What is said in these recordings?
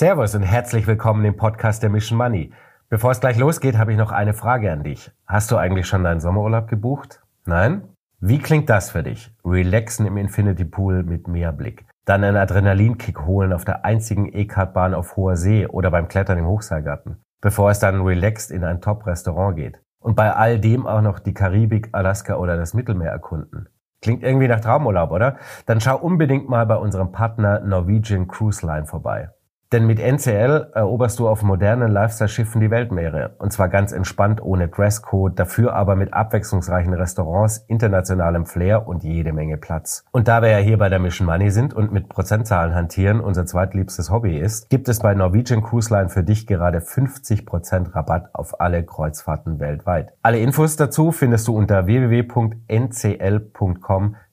Servus und herzlich willkommen im Podcast der Mission Money. Bevor es gleich losgeht, habe ich noch eine Frage an dich. Hast du eigentlich schon deinen Sommerurlaub gebucht? Nein? Wie klingt das für dich? Relaxen im Infinity Pool mit Meerblick. Dann einen Adrenalinkick holen auf der einzigen E-Kart-Bahn auf hoher See oder beim Klettern im Hochseilgarten. Bevor es dann relaxed in ein Top-Restaurant geht. Und bei all dem auch noch die Karibik, Alaska oder das Mittelmeer erkunden. Klingt irgendwie nach Traumurlaub, oder? Dann schau unbedingt mal bei unserem Partner Norwegian Cruise Line vorbei. Denn mit NCL eroberst du auf modernen Lifestyle-Schiffen die Weltmeere. Und zwar ganz entspannt, ohne Dresscode, dafür aber mit abwechslungsreichen Restaurants, internationalem Flair und jede Menge Platz. Und da wir ja hier bei der Mission Money sind und mit Prozentzahlen hantieren unser zweitliebstes Hobby ist, gibt es bei Norwegian Cruise Line für dich gerade 50% Rabatt auf alle Kreuzfahrten weltweit. Alle Infos dazu findest du unter www.ncl.com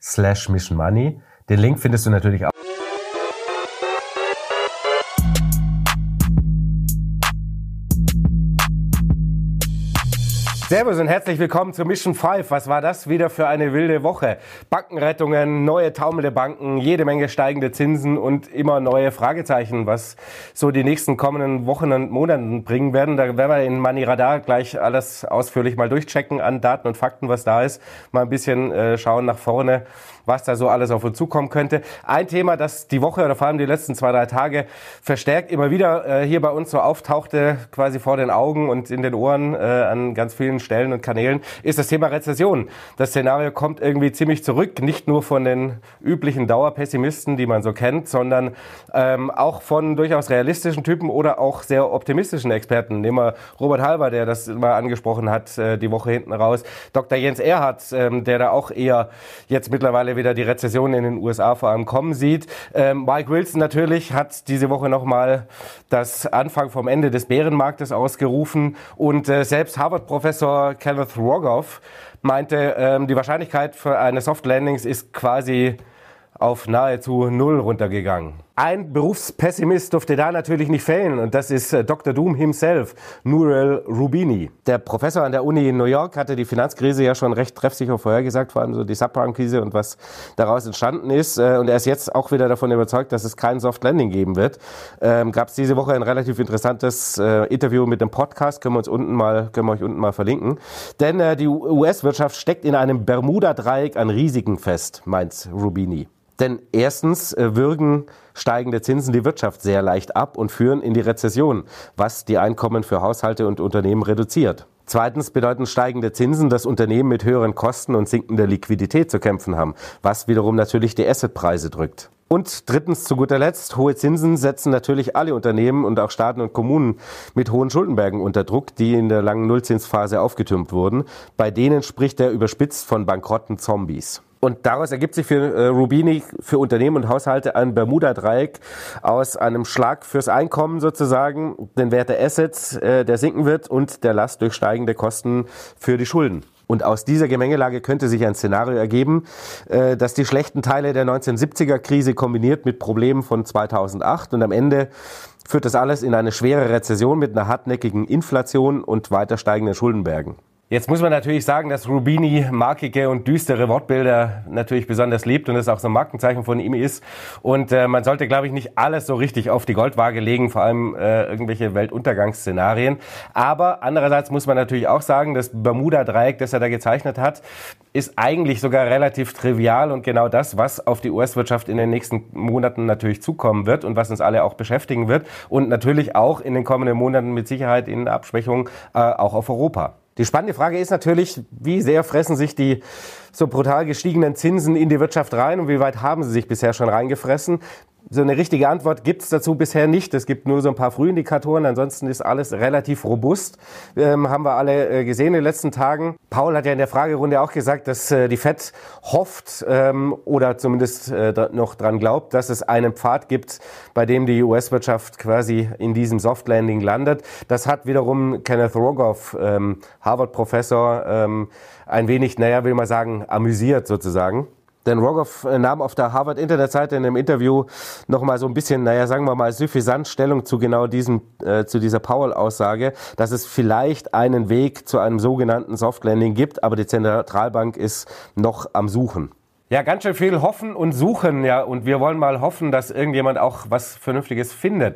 slash missionmoney. Den Link findest du natürlich auch Servus und herzlich willkommen zu Mission 5. Was war das wieder für eine wilde Woche? Bankenrettungen, neue taumelnde Banken, jede Menge steigende Zinsen und immer neue Fragezeichen, was so die nächsten kommenden Wochen und Monaten bringen werden. Da werden wir in Money Radar gleich alles ausführlich mal durchchecken an Daten und Fakten, was da ist. Mal ein bisschen äh, schauen nach vorne was da so alles auf uns zukommen könnte. Ein Thema, das die Woche oder vor allem die letzten zwei, drei Tage verstärkt immer wieder äh, hier bei uns so auftauchte, quasi vor den Augen und in den Ohren äh, an ganz vielen Stellen und Kanälen, ist das Thema Rezession. Das Szenario kommt irgendwie ziemlich zurück, nicht nur von den üblichen Dauerpessimisten, die man so kennt, sondern ähm, auch von durchaus realistischen Typen oder auch sehr optimistischen Experten. Nehmen wir Robert Halber, der das mal angesprochen hat, äh, die Woche hinten raus. Dr. Jens Erhardt, ähm, der da auch eher jetzt mittlerweile wieder die Rezession in den USA vor allem kommen sieht. Ähm, Mike Wilson natürlich hat diese Woche nochmal das Anfang vom Ende des Bärenmarktes ausgerufen und äh, selbst Harvard-Professor Kenneth Rogoff meinte, ähm, die Wahrscheinlichkeit für eine Soft Landings ist quasi auf nahezu null runtergegangen. Ein Berufspessimist durfte da natürlich nicht fehlen und das ist äh, Dr. Doom himself, Nurel Rubini. Der Professor an der Uni in New York hatte die Finanzkrise ja schon recht treffsicher vorhergesagt, vor allem so die Subprime-Krise und was daraus entstanden ist. Äh, und er ist jetzt auch wieder davon überzeugt, dass es kein Soft Landing geben wird. Ähm, Gab es diese Woche ein relativ interessantes äh, Interview mit dem Podcast, können wir uns unten mal, können wir euch unten mal verlinken. Denn äh, die US-Wirtschaft steckt in einem Bermuda-Dreieck an Risiken fest, meint Rubini. Denn erstens äh, würgen steigende Zinsen die Wirtschaft sehr leicht ab und führen in die Rezession, was die Einkommen für Haushalte und Unternehmen reduziert. Zweitens bedeuten steigende Zinsen, dass Unternehmen mit höheren Kosten und sinkender Liquidität zu kämpfen haben, was wiederum natürlich die Assetpreise drückt. Und drittens, zu guter Letzt, hohe Zinsen setzen natürlich alle Unternehmen und auch Staaten und Kommunen mit hohen Schuldenbergen unter Druck, die in der langen Nullzinsphase aufgetürmt wurden. Bei denen spricht er überspitzt von bankrotten Zombies. Und daraus ergibt sich für äh, Rubini, für Unternehmen und Haushalte ein Bermuda-Dreieck aus einem Schlag fürs Einkommen sozusagen, den Wert der Assets, äh, der sinken wird und der Last durch steigende Kosten für die Schulden. Und aus dieser Gemengelage könnte sich ein Szenario ergeben, äh, dass die schlechten Teile der 1970er-Krise kombiniert mit Problemen von 2008 und am Ende führt das alles in eine schwere Rezession mit einer hartnäckigen Inflation und weiter steigenden Schuldenbergen. Jetzt muss man natürlich sagen, dass Rubini markige und düstere Wortbilder natürlich besonders liebt und es auch so ein Markenzeichen von ihm ist. Und äh, man sollte, glaube ich, nicht alles so richtig auf die Goldwaage legen, vor allem äh, irgendwelche Weltuntergangsszenarien. Aber andererseits muss man natürlich auch sagen, das Bermuda-Dreieck, das er da gezeichnet hat, ist eigentlich sogar relativ trivial und genau das, was auf die US-Wirtschaft in den nächsten Monaten natürlich zukommen wird und was uns alle auch beschäftigen wird und natürlich auch in den kommenden Monaten mit Sicherheit in Abschwächung äh, auch auf Europa. Die spannende Frage ist natürlich, wie sehr fressen sich die so brutal gestiegenen Zinsen in die Wirtschaft rein und wie weit haben sie sich bisher schon reingefressen? So eine richtige Antwort gibt es dazu bisher nicht. Es gibt nur so ein paar Frühindikatoren. Ansonsten ist alles relativ robust. Ähm, haben wir alle äh, gesehen in den letzten Tagen. Paul hat ja in der Fragerunde auch gesagt, dass äh, die FED hofft ähm, oder zumindest äh, noch dran glaubt, dass es einen Pfad gibt, bei dem die US-Wirtschaft quasi in diesem Soft Landing landet. Das hat wiederum Kenneth Rogoff, ähm, Harvard-Professor, ähm, ein wenig, naja, will man sagen, amüsiert sozusagen. Denn Rogoff äh, nahm auf der Harvard Internetseite in einem Interview nochmal so ein bisschen, naja, sagen wir mal, suffisant Stellung zu genau diesem, äh, zu dieser Powell-Aussage, dass es vielleicht einen Weg zu einem sogenannten Soft Landing gibt, aber die Zentralbank ist noch am Suchen. Ja, ganz schön viel hoffen und suchen, ja. Und wir wollen mal hoffen, dass irgendjemand auch was Vernünftiges findet.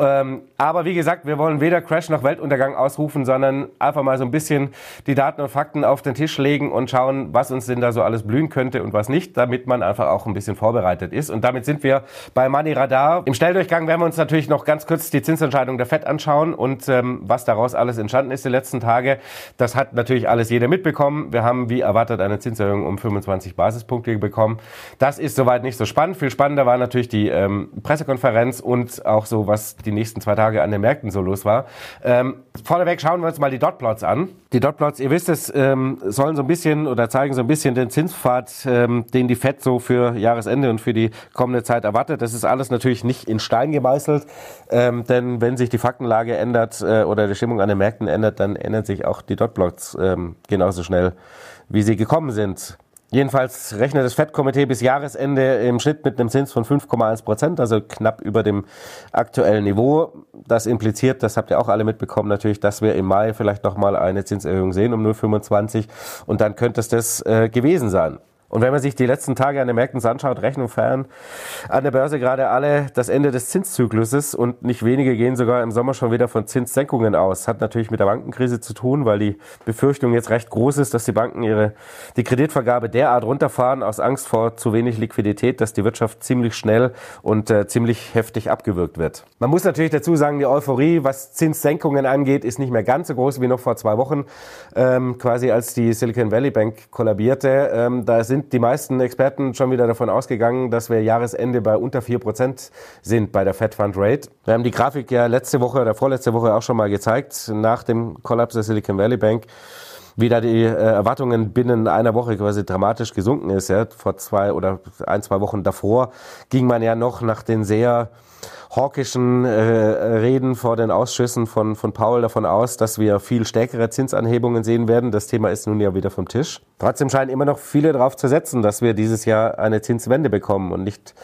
Ähm, aber wie gesagt, wir wollen weder Crash noch Weltuntergang ausrufen, sondern einfach mal so ein bisschen die Daten und Fakten auf den Tisch legen und schauen, was uns denn da so alles blühen könnte und was nicht, damit man einfach auch ein bisschen vorbereitet ist. Und damit sind wir bei Money Radar. Im Schnelldurchgang werden wir uns natürlich noch ganz kurz die Zinsentscheidung der FED anschauen und ähm, was daraus alles entstanden ist die letzten Tage. Das hat natürlich alles jeder mitbekommen. Wir haben wie erwartet eine Zinserhöhung um 25 Basispunkte bekommen. Das ist soweit nicht so spannend. Viel spannender war natürlich die ähm, Pressekonferenz und auch so, was die nächsten zwei Tage an den Märkten so los war. Ähm, vorneweg schauen wir uns mal die Dotplots an. Die Dotplots, ihr wisst es, ähm, sollen so ein bisschen oder zeigen so ein bisschen den Zinspfad, ähm, den die FED so für Jahresende und für die kommende Zeit erwartet. Das ist alles natürlich nicht in Stein gemeißelt, ähm, denn wenn sich die Faktenlage ändert äh, oder die Stimmung an den Märkten ändert, dann ändern sich auch die Dotplots ähm, genauso schnell, wie sie gekommen sind. Jedenfalls rechnet das FED-Komitee bis Jahresende im Schnitt mit einem Zins von 5,1 Prozent, also knapp über dem aktuellen Niveau. Das impliziert, das habt ihr auch alle mitbekommen, natürlich, dass wir im Mai vielleicht nochmal eine Zinserhöhung sehen um 0,25 und dann könnte es das äh, gewesen sein. Und wenn man sich die letzten Tage an den Märkten anschaut, Rechnung feiern an der Börse gerade alle das Ende des Zinszykluses und nicht wenige gehen sogar im Sommer schon wieder von Zinssenkungen aus. Hat natürlich mit der Bankenkrise zu tun, weil die Befürchtung jetzt recht groß ist, dass die Banken ihre, die Kreditvergabe derart runterfahren aus Angst vor zu wenig Liquidität, dass die Wirtschaft ziemlich schnell und äh, ziemlich heftig abgewürgt wird. Man muss natürlich dazu sagen, die Euphorie, was Zinssenkungen angeht, ist nicht mehr ganz so groß wie noch vor zwei Wochen, ähm, quasi als die Silicon Valley Bank kollabierte. Ähm, da sind sind die meisten Experten schon wieder davon ausgegangen, dass wir Jahresende bei unter 4% sind bei der Fed Fund Rate. Wir haben die Grafik ja letzte Woche oder vorletzte Woche auch schon mal gezeigt, nach dem Kollaps der Silicon Valley Bank wie da die äh, Erwartungen binnen einer Woche quasi dramatisch gesunken ist. Ja. Vor zwei oder ein, zwei Wochen davor ging man ja noch nach den sehr hawkischen äh, Reden vor den Ausschüssen von, von Paul davon aus, dass wir viel stärkere Zinsanhebungen sehen werden. Das Thema ist nun ja wieder vom Tisch. Trotzdem scheinen immer noch viele darauf zu setzen, dass wir dieses Jahr eine Zinswende bekommen und nicht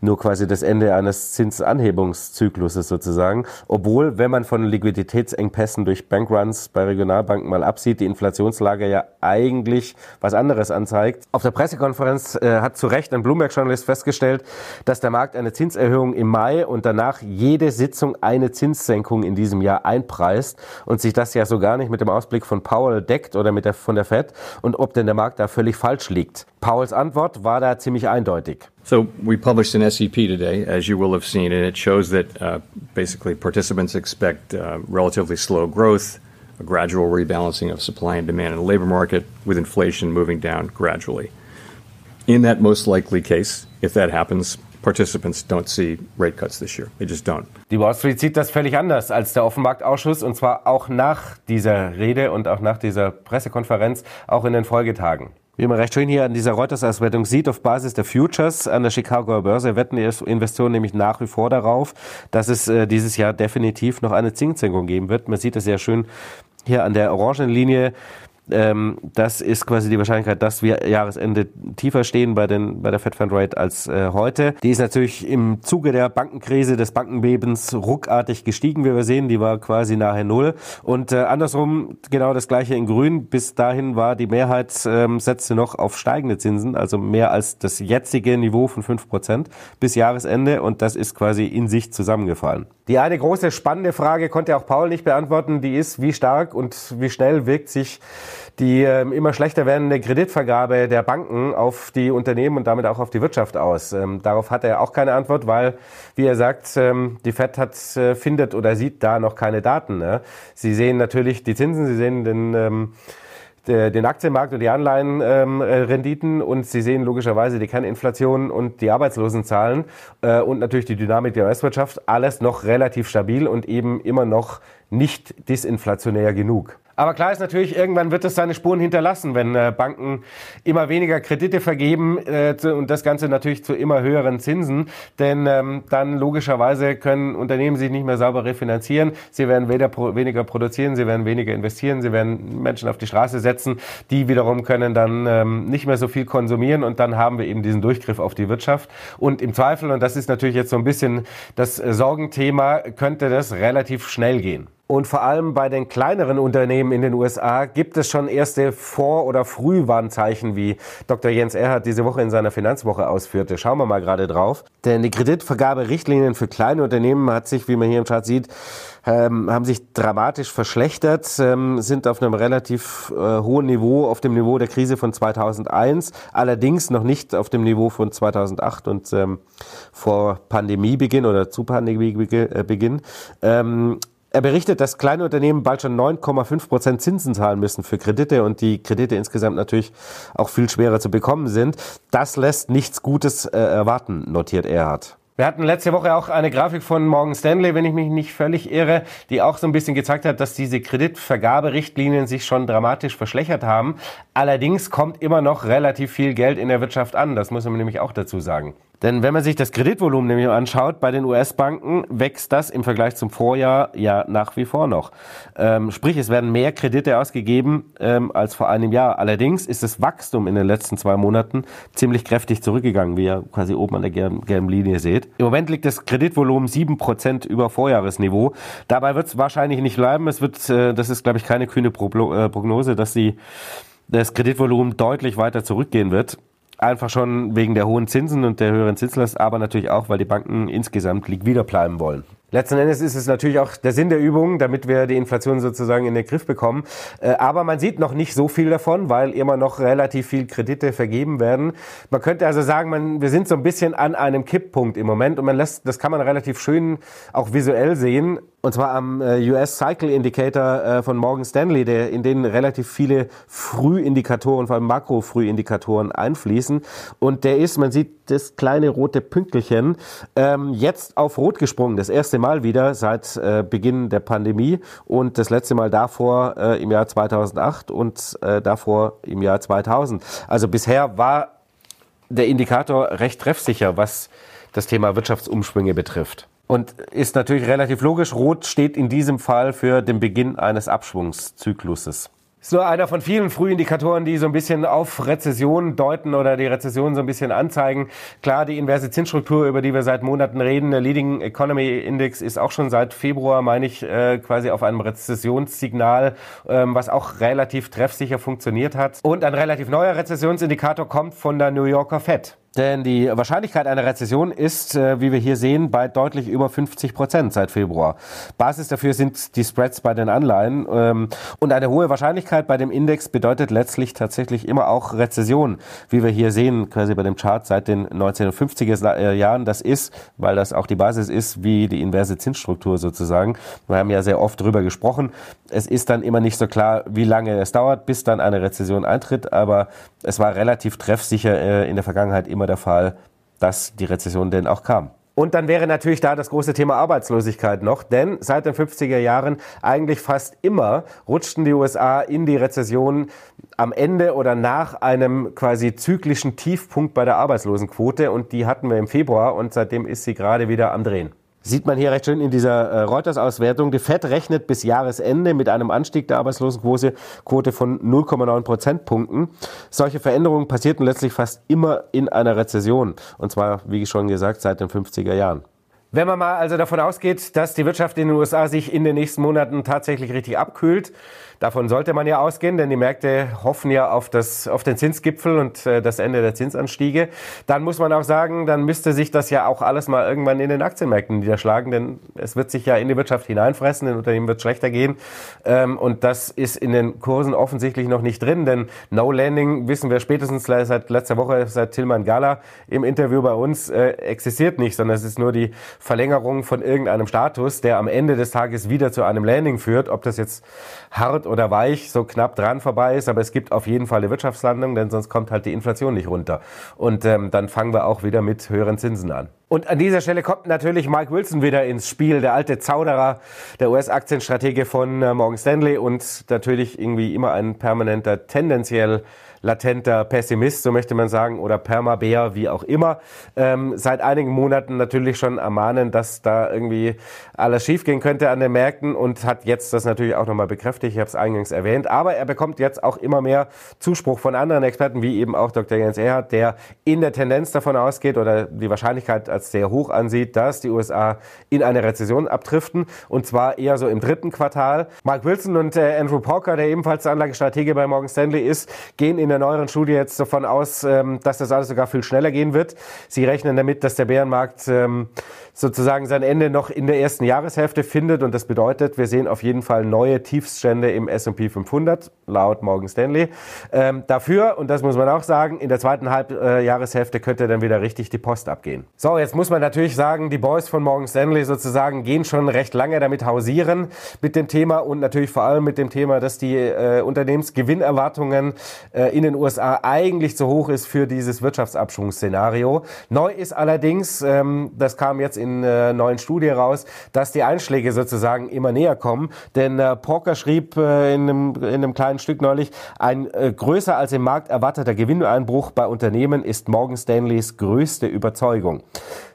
nur quasi das Ende eines Zinsanhebungszykluses sozusagen. Obwohl, wenn man von Liquiditätsengpässen durch Bankruns bei Regionalbanken mal absieht, die Inflationslage ja eigentlich was anderes anzeigt. Auf der Pressekonferenz äh, hat zu Recht ein Bloomberg-Journalist festgestellt, dass der Markt eine Zinserhöhung im Mai und danach jede Sitzung eine Zinssenkung in diesem Jahr einpreist und sich das ja so gar nicht mit dem Ausblick von Powell deckt oder mit der, von der Fed und ob denn der Markt da völlig falsch liegt. Powells Antwort war da ziemlich eindeutig. So we published an SEP today, as you will have seen, and it shows that uh, basically participants expect uh, relatively slow growth, a gradual rebalancing of supply and demand in the labor market, with inflation moving down gradually. In that most likely case, if that happens, participants don't see rate cuts this year. They just don't. Die Wall Street sieht das völlig anders als der Offenmarktausschuss und zwar auch nach dieser Rede und auch nach dieser Pressekonferenz, auch in den Folgetagen. Wie man recht schön hier an dieser Reuters-Auswertung sieht, auf Basis der Futures an der Chicagoer Börse wetten die Investoren nämlich nach wie vor darauf, dass es äh, dieses Jahr definitiv noch eine Zinssenkung geben wird. Man sieht es sehr schön hier an der orangen Linie. Ähm, das ist quasi die Wahrscheinlichkeit, dass wir Jahresende tiefer stehen bei, den, bei der Fed Fund Rate als äh, heute. Die ist natürlich im Zuge der Bankenkrise, des Bankenbebens ruckartig gestiegen, wie wir sehen. Die war quasi nahe Null. Und äh, andersrum genau das gleiche in Grün. Bis dahin war die Mehrheit, ähm, setzte noch auf steigende Zinsen, also mehr als das jetzige Niveau von fünf Prozent bis Jahresende. Und das ist quasi in sich zusammengefallen. Die eine große spannende Frage konnte auch Paul nicht beantworten. Die ist, wie stark und wie schnell wirkt sich die äh, immer schlechter werdende Kreditvergabe der Banken auf die Unternehmen und damit auch auf die Wirtschaft aus? Ähm, darauf hat er auch keine Antwort, weil, wie er sagt, ähm, die FED hat, äh, findet oder sieht da noch keine Daten. Ne? Sie sehen natürlich die Zinsen, sie sehen den ähm, den Aktienmarkt und die Anleihenrenditen ähm, und Sie sehen logischerweise die Kerninflation und die Arbeitslosenzahlen äh, und natürlich die Dynamik der US-Wirtschaft. Alles noch relativ stabil und eben immer noch nicht disinflationär genug. Aber klar ist natürlich, irgendwann wird es seine Spuren hinterlassen, wenn äh, Banken immer weniger Kredite vergeben äh, und das Ganze natürlich zu immer höheren Zinsen. Denn ähm, dann logischerweise können Unternehmen sich nicht mehr sauber refinanzieren. Sie werden weder pro, weniger produzieren, sie werden weniger investieren, sie werden Menschen auf die Straße setzen. Die wiederum können dann ähm, nicht mehr so viel konsumieren und dann haben wir eben diesen Durchgriff auf die Wirtschaft. Und im Zweifel, und das ist natürlich jetzt so ein bisschen das äh, Sorgenthema, könnte das relativ schnell gehen. Und vor allem bei den kleineren Unternehmen in den USA gibt es schon erste Vor- oder Frühwarnzeichen, wie Dr. Jens Erhardt diese Woche in seiner Finanzwoche ausführte. Schauen wir mal gerade drauf. Denn die Kreditvergaberichtlinien für kleine Unternehmen hat sich, wie man hier im Chart sieht, ähm, haben sich dramatisch verschlechtert, ähm, sind auf einem relativ äh, hohen Niveau, auf dem Niveau der Krise von 2001, allerdings noch nicht auf dem Niveau von 2008 und ähm, vor Pandemiebeginn oder zu Pandemiebeginn. Ähm, er berichtet, dass kleine Unternehmen bald schon 9,5 Prozent Zinsen zahlen müssen für Kredite und die Kredite insgesamt natürlich auch viel schwerer zu bekommen sind. Das lässt nichts Gutes äh, erwarten, notiert Erhard. Wir hatten letzte Woche auch eine Grafik von Morgan Stanley, wenn ich mich nicht völlig irre, die auch so ein bisschen gezeigt hat, dass diese Kreditvergaberichtlinien sich schon dramatisch verschlechtert haben. Allerdings kommt immer noch relativ viel Geld in der Wirtschaft an. Das muss man nämlich auch dazu sagen. Denn wenn man sich das Kreditvolumen nämlich anschaut bei den US-Banken, wächst das im Vergleich zum Vorjahr ja nach wie vor noch. Ähm, sprich, es werden mehr Kredite ausgegeben ähm, als vor einem Jahr. Allerdings ist das Wachstum in den letzten zwei Monaten ziemlich kräftig zurückgegangen, wie ihr quasi oben an der gelben Linie seht. Im Moment liegt das Kreditvolumen sieben Prozent über Vorjahresniveau. Dabei wird es wahrscheinlich nicht bleiben. Es wird, äh, das ist, glaube ich, keine kühne äh, Prognose, dass sie das Kreditvolumen deutlich weiter zurückgehen wird. Einfach schon wegen der hohen Zinsen und der höheren Zinslast, aber natürlich auch, weil die Banken insgesamt liquider bleiben wollen. Letzten Endes ist es natürlich auch der Sinn der Übung, damit wir die Inflation sozusagen in den Griff bekommen. Äh, aber man sieht noch nicht so viel davon, weil immer noch relativ viel Kredite vergeben werden. Man könnte also sagen, man, wir sind so ein bisschen an einem Kipppunkt im Moment und man lässt, das kann man relativ schön auch visuell sehen. Und zwar am äh, US Cycle Indicator äh, von Morgan Stanley, der, in denen relativ viele Frühindikatoren, vor allem Makrofrühindikatoren einfließen. Und der ist, man sieht das kleine rote Pünkelchen, ähm, jetzt auf Rot gesprungen. Das erste Mal wieder seit äh, Beginn der Pandemie und das letzte Mal davor äh, im Jahr 2008 und äh, davor im Jahr 2000. Also bisher war der Indikator recht treffsicher, was das Thema Wirtschaftsumschwünge betrifft. Und ist natürlich relativ logisch. Rot steht in diesem Fall für den Beginn eines Abschwungszykluses. Ist nur einer von vielen Frühindikatoren, die so ein bisschen auf Rezession deuten oder die Rezession so ein bisschen anzeigen. Klar, die inverse Zinsstruktur, über die wir seit Monaten reden, der Leading Economy Index ist auch schon seit Februar, meine ich, äh, quasi auf einem Rezessionssignal, ähm, was auch relativ treffsicher funktioniert hat. Und ein relativ neuer Rezessionsindikator kommt von der New Yorker Fed. Denn die Wahrscheinlichkeit einer Rezession ist, äh, wie wir hier sehen, bei deutlich über 50 Prozent seit Februar. Basis dafür sind die Spreads bei den Anleihen. Ähm, und eine hohe Wahrscheinlichkeit bei dem Index bedeutet letztlich tatsächlich immer auch Rezession, wie wir hier sehen, quasi bei dem Chart seit den 1950er äh, Jahren. Das ist, weil das auch die Basis ist, wie die inverse Zinsstruktur sozusagen. Wir haben ja sehr oft drüber gesprochen. Es ist dann immer nicht so klar, wie lange es dauert, bis dann eine Rezession eintritt. Aber es war relativ treffsicher äh, in der Vergangenheit immer immer der Fall, dass die Rezession denn auch kam. Und dann wäre natürlich da das große Thema Arbeitslosigkeit noch, denn seit den 50er Jahren eigentlich fast immer rutschten die USA in die Rezession am Ende oder nach einem quasi zyklischen Tiefpunkt bei der Arbeitslosenquote und die hatten wir im Februar und seitdem ist sie gerade wieder am Drehen. Sieht man hier recht schön in dieser äh, Reuters-Auswertung. Die FED rechnet bis Jahresende mit einem Anstieg der Arbeitslosenquote Quote von 0,9 Prozentpunkten. Solche Veränderungen passierten letztlich fast immer in einer Rezession. Und zwar, wie schon gesagt, seit den 50er Jahren. Wenn man mal also davon ausgeht, dass die Wirtschaft in den USA sich in den nächsten Monaten tatsächlich richtig abkühlt, Davon sollte man ja ausgehen, denn die Märkte hoffen ja auf, das, auf den Zinsgipfel und äh, das Ende der Zinsanstiege. Dann muss man auch sagen, dann müsste sich das ja auch alles mal irgendwann in den Aktienmärkten niederschlagen, denn es wird sich ja in die Wirtschaft hineinfressen, den Unternehmen wird schlechter gehen. Ähm, und das ist in den Kursen offensichtlich noch nicht drin, denn No Landing wissen wir spätestens seit letzter Woche, seit Tilman Gala im Interview bei uns, äh, existiert nicht, sondern es ist nur die Verlängerung von irgendeinem Status, der am Ende des Tages wieder zu einem Landing führt. Ob das jetzt hart oder weich so knapp dran vorbei ist, aber es gibt auf jeden Fall eine Wirtschaftslandung, denn sonst kommt halt die Inflation nicht runter. Und ähm, dann fangen wir auch wieder mit höheren Zinsen an. Und an dieser Stelle kommt natürlich Mike Wilson wieder ins Spiel, der alte Zauderer, der US-Aktienstratege von äh, Morgan Stanley und natürlich irgendwie immer ein permanenter, tendenziell latenter Pessimist, so möchte man sagen, oder Permabär, wie auch immer, ähm, seit einigen Monaten natürlich schon ermahnen, dass da irgendwie alles schiefgehen könnte an den Märkten und hat jetzt das natürlich auch nochmal bekräftigt. Ich habe es eingangs erwähnt. Aber er bekommt jetzt auch immer mehr Zuspruch von anderen Experten, wie eben auch Dr. Jens Erhardt, der in der Tendenz davon ausgeht oder die Wahrscheinlichkeit als sehr hoch ansieht, dass die USA in eine Rezession abdriften und zwar eher so im dritten Quartal. Mark Wilson und äh, Andrew Porker, der ebenfalls Anlagestratege bei Morgan Stanley ist, gehen in der neueren Studie jetzt davon aus, ähm, dass das alles sogar viel schneller gehen wird. Sie rechnen damit, dass der Bärenmarkt ähm, sozusagen sein Ende noch in der ersten Jahreshälfte findet und das bedeutet, wir sehen auf jeden Fall neue Tiefststände im S&P 500 laut Morgan Stanley. Ähm, dafür, und das muss man auch sagen, in der zweiten Halbjahreshälfte könnte dann wieder richtig die Post abgehen. So, jetzt muss man natürlich sagen, die Boys von Morgan Stanley sozusagen gehen schon recht lange damit hausieren mit dem Thema und natürlich vor allem mit dem Thema, dass die äh, Unternehmensgewinnerwartungen äh, in den USA eigentlich zu hoch ist für dieses Wirtschaftsabschwungsszenario. Neu ist allerdings, ähm, das kam jetzt in äh, neuen Studie raus, dass die Einschläge sozusagen immer näher kommen. Denn äh, Porker schrieb äh, in, einem, in einem kleinen Stück neulich, ein äh, größer als im Markt erwarteter Gewinneinbruch bei Unternehmen ist Morgan Stanleys größte Überzeugung.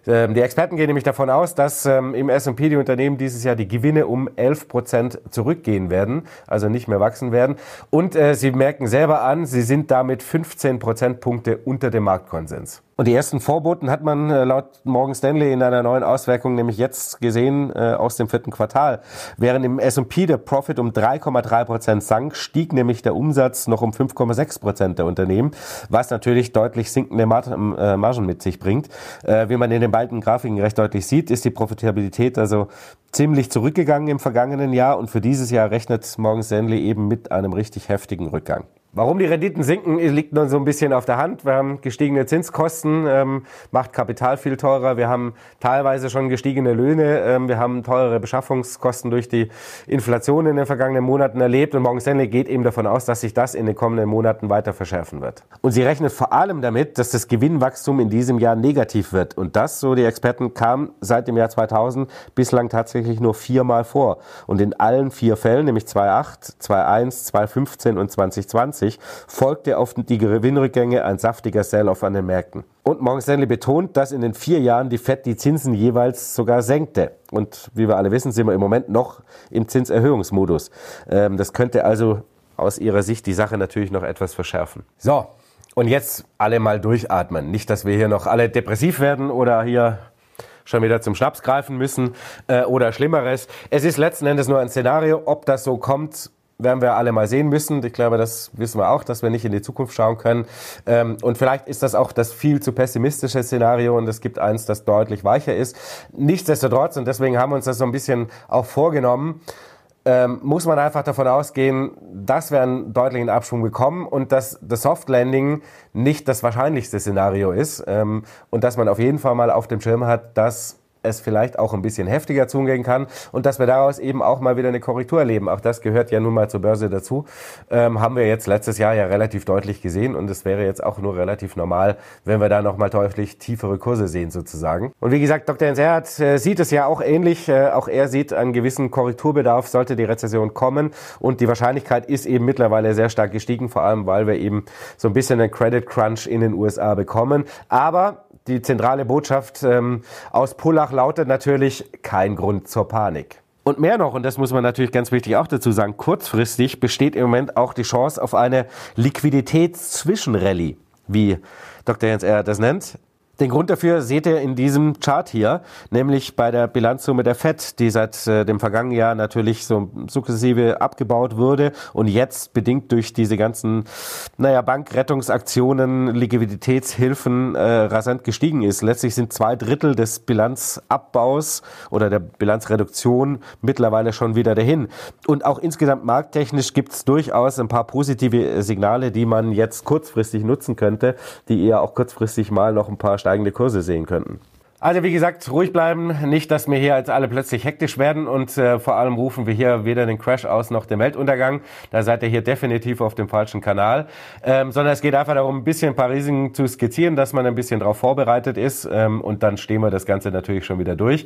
Ähm, die Experten gehen nämlich davon aus, dass ähm, im S&P die Unternehmen dieses Jahr die Gewinne um 11 Prozent zurückgehen werden, also nicht mehr wachsen werden. Und äh, sie merken selber an, sie sind damit 15 Prozentpunkte unter dem Marktkonsens. Und die ersten Vorboten hat man äh, laut Morgan Stanley in einer neuen Auswertung nämlich jetzt gesehen äh, aus dem vierten Quartal. Während im S&P der Profit um 3,3 Prozent sank, stieg nämlich der Umsatz noch um 5,6 Prozent der Unternehmen, was natürlich deutlich sinkende äh, Margen mit sich bringt. Wie man in den beiden Grafiken recht deutlich sieht, ist die Profitabilität also ziemlich zurückgegangen im vergangenen Jahr und für dieses Jahr rechnet Morgan Stanley eben mit einem richtig heftigen Rückgang. Warum die Renditen sinken, liegt nun so ein bisschen auf der Hand. Wir haben gestiegene Zinskosten, ähm, macht Kapital viel teurer. Wir haben teilweise schon gestiegene Löhne. Ähm, wir haben teurere Beschaffungskosten durch die Inflation in den vergangenen Monaten erlebt. Und Morgan Stanley geht eben davon aus, dass sich das in den kommenden Monaten weiter verschärfen wird. Und sie rechnet vor allem damit, dass das Gewinnwachstum in diesem Jahr negativ wird. Und das, so die Experten, kam seit dem Jahr 2000 bislang tatsächlich nur viermal vor. Und in allen vier Fällen, nämlich 2008, 2001, 2015 und 2020, 2020 folgte auf die Gewinnrückgänge ein saftiger Sell-off an den Märkten. Und Morgan Stanley betont, dass in den vier Jahren die Fed die Zinsen jeweils sogar senkte. Und wie wir alle wissen, sind wir im Moment noch im Zinserhöhungsmodus. Ähm, das könnte also aus ihrer Sicht die Sache natürlich noch etwas verschärfen. So, und jetzt alle mal durchatmen. Nicht, dass wir hier noch alle depressiv werden oder hier schon wieder zum Schnaps greifen müssen äh, oder Schlimmeres. Es ist letzten Endes nur ein Szenario. Ob das so kommt, werden wir alle mal sehen müssen. Ich glaube, das wissen wir auch, dass wir nicht in die Zukunft schauen können. Ähm, und vielleicht ist das auch das viel zu pessimistische Szenario und es gibt eins, das deutlich weicher ist. Nichtsdestotrotz, und deswegen haben wir uns das so ein bisschen auch vorgenommen, ähm, muss man einfach davon ausgehen, dass wir einen deutlichen Abschwung bekommen und dass das Soft Landing nicht das wahrscheinlichste Szenario ist ähm, und dass man auf jeden Fall mal auf dem Schirm hat, dass es vielleicht auch ein bisschen heftiger zugehen kann und dass wir daraus eben auch mal wieder eine Korrektur erleben. Auch das gehört ja nun mal zur Börse dazu. Ähm, haben wir jetzt letztes Jahr ja relativ deutlich gesehen und es wäre jetzt auch nur relativ normal, wenn wir da nochmal deutlich tiefere Kurse sehen sozusagen. Und wie gesagt, Dr. Jens Erhardt äh, sieht es ja auch ähnlich. Äh, auch er sieht einen gewissen Korrekturbedarf, sollte die Rezession kommen und die Wahrscheinlichkeit ist eben mittlerweile sehr stark gestiegen, vor allem weil wir eben so ein bisschen einen Credit Crunch in den USA bekommen. Aber die zentrale Botschaft ähm, aus Pullach lautet natürlich kein Grund zur Panik. Und mehr noch, und das muss man natürlich ganz wichtig auch dazu sagen, kurzfristig besteht im Moment auch die Chance auf eine Liquiditätszwischenrallye, wie Dr. Jens Erhard das nennt. Den Grund dafür seht ihr in diesem Chart hier, nämlich bei der Bilanzsumme der FED, die seit äh, dem vergangenen Jahr natürlich so sukzessive abgebaut wurde und jetzt bedingt durch diese ganzen, naja, Bankrettungsaktionen, Liquiditätshilfen äh, rasant gestiegen ist. Letztlich sind zwei Drittel des Bilanzabbaus oder der Bilanzreduktion mittlerweile schon wieder dahin. Und auch insgesamt markttechnisch gibt es durchaus ein paar positive Signale, die man jetzt kurzfristig nutzen könnte, die ihr auch kurzfristig mal noch ein paar steigende Kurse sehen könnten. Also wie gesagt, ruhig bleiben, nicht, dass wir hier jetzt alle plötzlich hektisch werden und äh, vor allem rufen wir hier weder den Crash aus noch den Weltuntergang. Da seid ihr hier definitiv auf dem falschen Kanal, ähm, sondern es geht einfach darum, ein bisschen ein paar Risiken zu skizzieren, dass man ein bisschen darauf vorbereitet ist ähm, und dann stehen wir das Ganze natürlich schon wieder durch.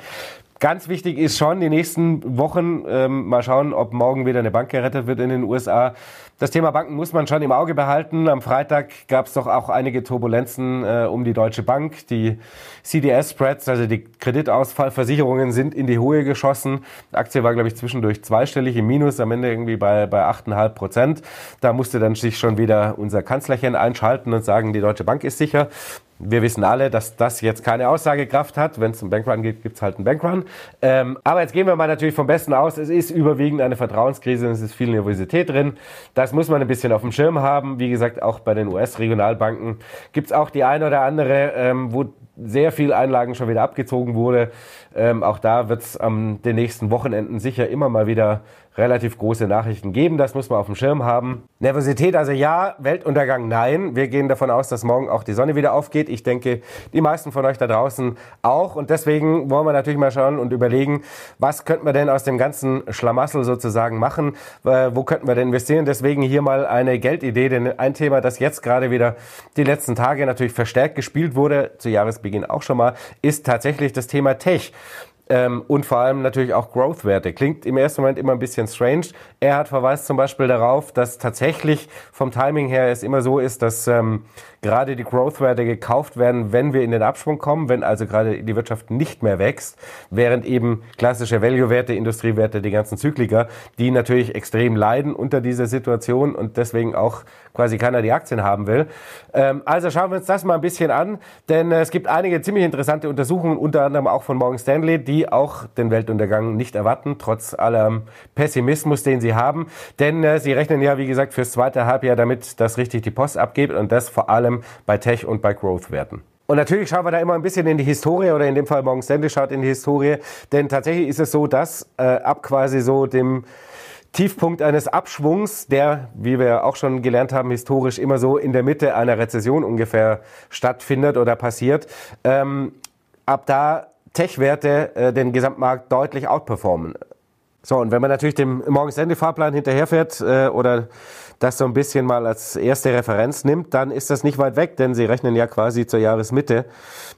Ganz wichtig ist schon die nächsten Wochen, ähm, mal schauen, ob morgen wieder eine Bank gerettet wird in den USA. Das Thema Banken muss man schon im Auge behalten. Am Freitag gab es doch auch einige Turbulenzen äh, um die Deutsche Bank. Die CDS-Spreads, also die Kreditausfallversicherungen, sind in die Höhe geschossen. Die Aktie war, glaube ich, zwischendurch zweistellig im Minus, am Ende irgendwie bei, bei 8,5 Prozent. Da musste dann sich schon wieder unser Kanzlerchen einschalten und sagen, die Deutsche Bank ist sicher. Wir wissen alle, dass das jetzt keine Aussagekraft hat. Wenn es einen Bankrun gibt, gibt es halt einen Bankrun. Ähm, aber jetzt gehen wir mal natürlich vom Besten aus. Es ist überwiegend eine Vertrauenskrise und es ist viel Nervosität drin. Das muss man ein bisschen auf dem Schirm haben. Wie gesagt, auch bei den US-Regionalbanken gibt es auch die eine oder andere, ähm, wo sehr viel Einlagen schon wieder abgezogen wurde. Ähm, auch da wird es am den nächsten Wochenenden sicher immer mal wieder relativ große Nachrichten geben. Das muss man auf dem Schirm haben. Nervosität also ja, Weltuntergang nein. Wir gehen davon aus, dass morgen auch die Sonne wieder aufgeht. Ich denke, die meisten von euch da draußen auch. Und deswegen wollen wir natürlich mal schauen und überlegen, was könnten wir denn aus dem ganzen Schlamassel sozusagen machen? Äh, wo könnten wir denn investieren? Deswegen hier mal eine Geldidee. Denn ein Thema, das jetzt gerade wieder die letzten Tage natürlich verstärkt gespielt wurde, zu Jahresbeginn auch schon mal, ist tatsächlich das Thema Tech. Ähm, und vor allem natürlich auch Growth-Werte. Klingt im ersten Moment immer ein bisschen strange. Er hat verweist zum Beispiel darauf, dass tatsächlich vom Timing her es immer so ist, dass ähm, gerade die Growth-Werte gekauft werden, wenn wir in den Abschwung kommen, wenn also gerade die Wirtschaft nicht mehr wächst, während eben klassische Value-Werte, Industriewerte, die ganzen Zykliker, die natürlich extrem leiden unter dieser Situation und deswegen auch quasi keiner die Aktien haben will. Ähm, also schauen wir uns das mal ein bisschen an, denn äh, es gibt einige ziemlich interessante Untersuchungen, unter anderem auch von Morgan Stanley, die auch den Weltuntergang nicht erwarten, trotz allem Pessimismus, den sie haben. Denn äh, sie rechnen ja, wie gesagt, fürs zweite Halbjahr damit, dass richtig die Post abgibt und das vor allem bei Tech- und bei Growth-Werten. Und natürlich schauen wir da immer ein bisschen in die Historie oder in dem Fall Morgan Stanley schaut in die Historie, denn tatsächlich ist es so, dass äh, ab quasi so dem Tiefpunkt eines Abschwungs, der, wie wir auch schon gelernt haben, historisch immer so in der Mitte einer Rezession ungefähr stattfindet oder passiert, ähm, ab da Tech-Werte äh, den Gesamtmarkt deutlich outperformen. So, und wenn man natürlich dem Morgan Stanley Fahrplan hinterherfährt äh, oder das so ein bisschen mal als erste Referenz nimmt, dann ist das nicht weit weg, denn sie rechnen ja quasi zur Jahresmitte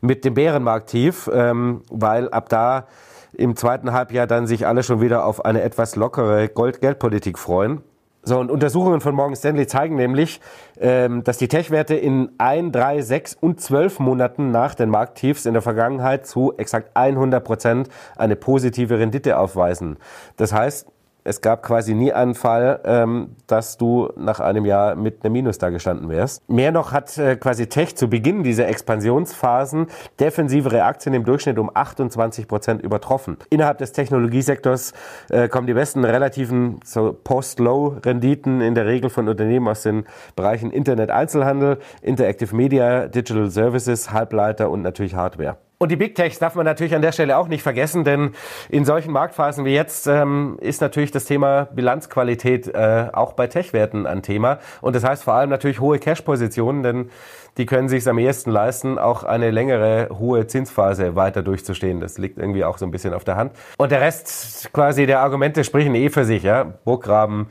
mit dem Bärenmarkt tief, ähm, weil ab da im zweiten Halbjahr dann sich alle schon wieder auf eine etwas lockere Gold-Geldpolitik freuen. So, und Untersuchungen von Morgan Stanley zeigen nämlich, ähm, dass die Tech-Werte in ein, drei, sechs und zwölf Monaten nach den Markttiefs in der Vergangenheit zu exakt 100 Prozent eine positive Rendite aufweisen. Das heißt, es gab quasi nie einen Fall, ähm, dass du nach einem Jahr mit einem Minus da gestanden wärst. Mehr noch hat äh, quasi Tech zu Beginn dieser Expansionsphasen defensivere Aktien im Durchschnitt um 28 Prozent übertroffen. Innerhalb des Technologiesektors äh, kommen die besten relativen so Post-Low-Renditen in der Regel von Unternehmen aus den Bereichen Internet-Einzelhandel, Interactive Media, Digital Services, Halbleiter und natürlich Hardware. Und die Big Techs darf man natürlich an der Stelle auch nicht vergessen, denn in solchen Marktphasen wie jetzt ähm, ist natürlich das Thema Bilanzqualität äh, auch bei Tech-Werten ein Thema. Und das heißt vor allem natürlich hohe Cash-Positionen, denn die können sich am ehesten leisten, auch eine längere hohe Zinsphase weiter durchzustehen. Das liegt irgendwie auch so ein bisschen auf der Hand. Und der Rest quasi der Argumente sprechen eh für sich, ja. Burggraben,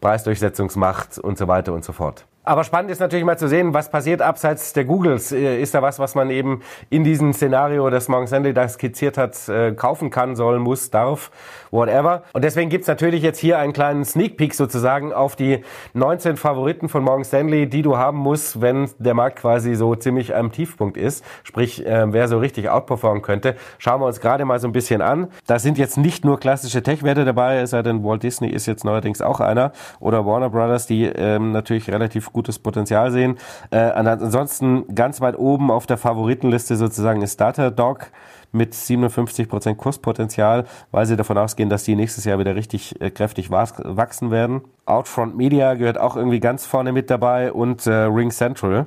Preisdurchsetzungsmacht und so weiter und so fort. Aber spannend ist natürlich mal zu sehen, was passiert abseits der Googles. Äh, ist da was, was man eben in diesem Szenario, das Morgan Stanley da skizziert hat, äh, kaufen kann, soll, muss, darf, whatever. Und deswegen gibt's natürlich jetzt hier einen kleinen Sneak Peek sozusagen auf die 19 Favoriten von Morgan Stanley, die du haben musst, wenn der Markt quasi so ziemlich am Tiefpunkt ist. Sprich, äh, wer so richtig outperformen könnte. Schauen wir uns gerade mal so ein bisschen an. Da sind jetzt nicht nur klassische Tech-Werte dabei, es sei denn, Walt Disney ist jetzt neuerdings auch einer. Oder Warner Brothers, die ähm, natürlich relativ gutes Potenzial sehen. Äh, ansonsten ganz weit oben auf der Favoritenliste sozusagen ist Datadog mit 57% Kurspotenzial, weil sie davon ausgehen, dass die nächstes Jahr wieder richtig äh, kräftig wachsen werden. Outfront Media gehört auch irgendwie ganz vorne mit dabei und äh, Ring Central.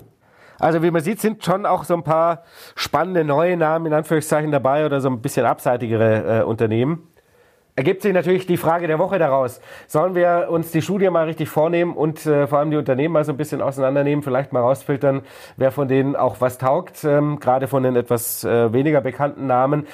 Also wie man sieht, sind schon auch so ein paar spannende neue Namen in Anführungszeichen dabei oder so ein bisschen abseitigere äh, Unternehmen ergibt sich natürlich die Frage der Woche daraus. Sollen wir uns die Studie mal richtig vornehmen und äh, vor allem die Unternehmen mal so ein bisschen auseinandernehmen, vielleicht mal rausfiltern, wer von denen auch was taugt, ähm, gerade von den etwas äh, weniger bekannten Namen.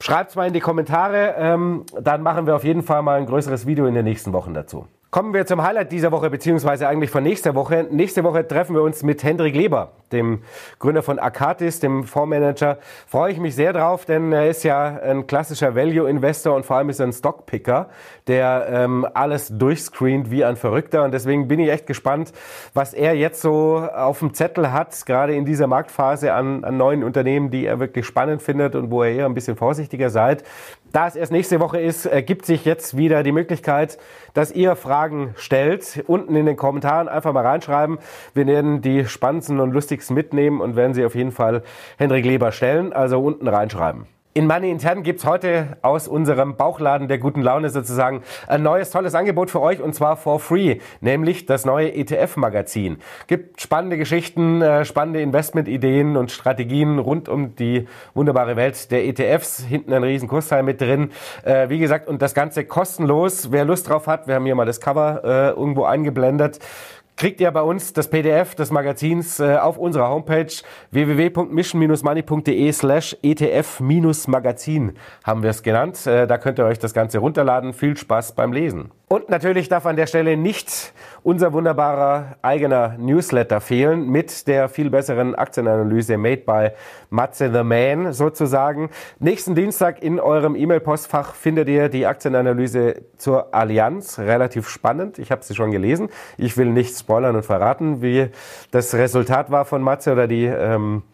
Schreibt's mal in die Kommentare, ähm, dann machen wir auf jeden Fall mal ein größeres Video in den nächsten Wochen dazu. Kommen wir zum Highlight dieser Woche, beziehungsweise eigentlich von nächster Woche. Nächste Woche treffen wir uns mit Hendrik Leber. Dem Gründer von Akatis, dem Fondsmanager. Freue ich mich sehr drauf, denn er ist ja ein klassischer Value-Investor und vor allem ist er ein Stockpicker, der ähm, alles durchscreent wie ein Verrückter. Und deswegen bin ich echt gespannt, was er jetzt so auf dem Zettel hat, gerade in dieser Marktphase an, an neuen Unternehmen, die er wirklich spannend findet und wo er eher ein bisschen vorsichtiger seid. Da es erst nächste Woche ist, ergibt sich jetzt wieder die Möglichkeit, dass ihr Fragen stellt. Unten in den Kommentaren einfach mal reinschreiben. Wir werden die spannendsten und lustigsten mitnehmen und werden sie auf jeden Fall Hendrik Leber stellen. Also unten reinschreiben. In Money Intern gibt's heute aus unserem Bauchladen der guten Laune sozusagen ein neues tolles Angebot für euch und zwar for free, nämlich das neue ETF-Magazin. Gibt spannende Geschichten, äh, spannende Investmentideen und Strategien rund um die wunderbare Welt der ETFs. Hinten ein riesen Kursteil mit drin. Äh, wie gesagt, und das Ganze kostenlos. Wer Lust drauf hat, wir haben hier mal das Cover äh, irgendwo eingeblendet kriegt ihr bei uns das PDF des Magazins äh, auf unserer Homepage www.mission-money.de slash ETF-Magazin haben wir es genannt. Äh, da könnt ihr euch das Ganze runterladen. Viel Spaß beim Lesen. Und natürlich darf an der Stelle nicht unser wunderbarer eigener Newsletter fehlen mit der viel besseren Aktienanalyse made by Matze the Man sozusagen. Nächsten Dienstag in eurem E-Mail-Postfach findet ihr die Aktienanalyse zur Allianz. Relativ spannend. Ich habe sie schon gelesen. Ich will nicht spoilern und verraten, wie das Resultat war von Matze oder die ähm,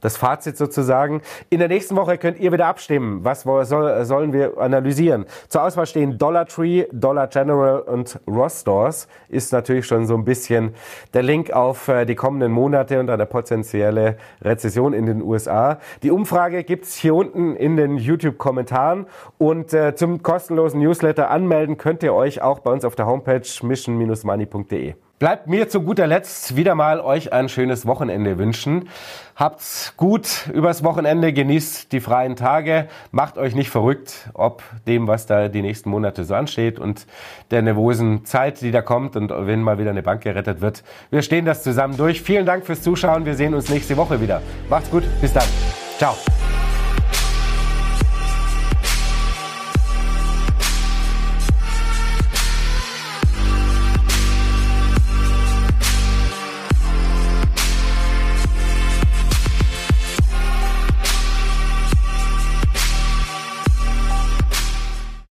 das Fazit sozusagen. In der nächsten Woche könnt ihr wieder abstimmen. Was soll, sollen wir analysieren? Zur Auswahl stehen Dollar Tree, Dollar General und Ross Stores. Ist natürlich schon so ein bisschen der Link auf äh, die kommenden Monate und eine potenzielle Rezession in den USA. Die Umfrage gibt's hier unten in den YouTube-Kommentaren und äh, zum kostenlosen Newsletter anmelden könnt ihr euch auch bei uns auf der Homepage mission-money.de. Bleibt mir zu guter Letzt wieder mal euch ein schönes Wochenende wünschen. Habt's gut übers Wochenende, genießt die freien Tage, macht euch nicht verrückt, ob dem, was da die nächsten Monate so ansteht und der nervosen Zeit, die da kommt und wenn mal wieder eine Bank gerettet wird. Wir stehen das zusammen durch. Vielen Dank fürs Zuschauen. Wir sehen uns nächste Woche wieder. Macht's gut. Bis dann. Ciao.